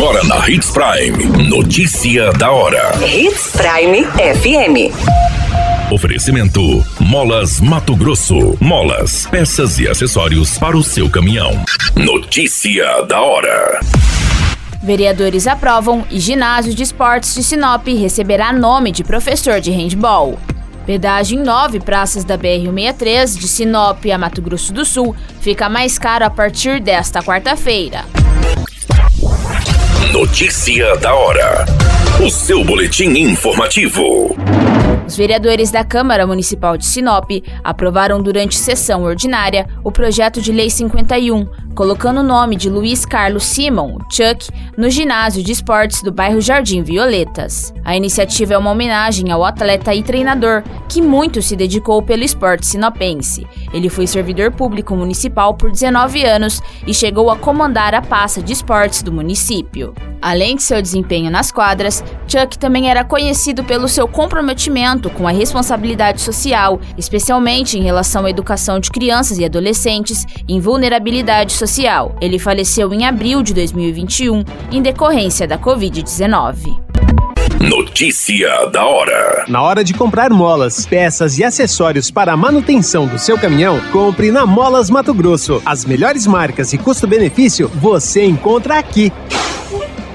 Agora na Hits Prime. Notícia da hora. Hits Prime FM. Oferecimento: Molas Mato Grosso. Molas, peças e acessórios para o seu caminhão. Notícia da hora. Vereadores aprovam e ginásio de esportes de Sinop receberá nome de professor de handball. Pedágio em nove praças da BR-163 de Sinop a Mato Grosso do Sul fica mais caro a partir desta quarta-feira. Notícia da hora. Seu boletim informativo. Os vereadores da Câmara Municipal de Sinop aprovaram durante sessão ordinária o projeto de Lei 51, colocando o nome de Luiz Carlos Simon, Chuck, no ginásio de esportes do bairro Jardim Violetas. A iniciativa é uma homenagem ao atleta e treinador que muito se dedicou pelo esporte sinopense. Ele foi servidor público municipal por 19 anos e chegou a comandar a pasta de esportes do município. Além de seu desempenho nas quadras, Chuck também era conhecido pelo seu comprometimento com a responsabilidade social, especialmente em relação à educação de crianças e adolescentes em vulnerabilidade social. Ele faleceu em abril de 2021 em decorrência da Covid-19. Notícia da hora. Na hora de comprar molas, peças e acessórios para a manutenção do seu caminhão, compre na Molas Mato Grosso. As melhores marcas e custo-benefício você encontra aqui.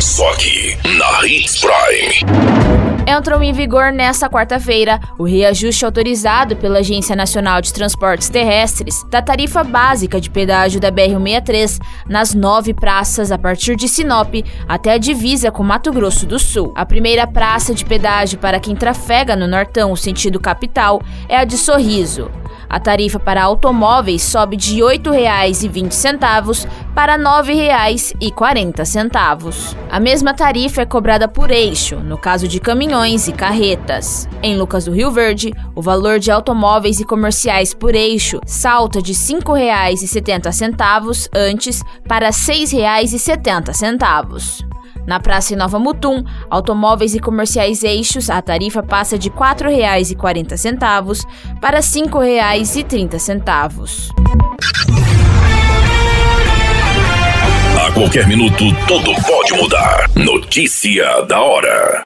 Só aqui na Hits Prime entrou em vigor nesta quarta-feira o reajuste autorizado pela Agência Nacional de Transportes Terrestres da tarifa básica de pedágio da BR-163 nas nove praças a partir de Sinop até a divisa com Mato Grosso do Sul. A primeira praça de pedágio para quem trafega no Nortão, sentido capital, é a de Sorriso. A tarifa para automóveis sobe de R$ 8,20 para R$ 9,40. A mesma tarifa é cobrada por eixo, no caso de caminhões e carretas. Em Lucas do Rio Verde, o valor de automóveis e comerciais por eixo salta de R$ 5,70 antes para R$ 6,70. Na Praça Nova Mutum, automóveis e comerciais eixos, a tarifa passa de R$ 4,40 para R$ 5,30. A qualquer minuto, tudo pode mudar. Notícia da hora.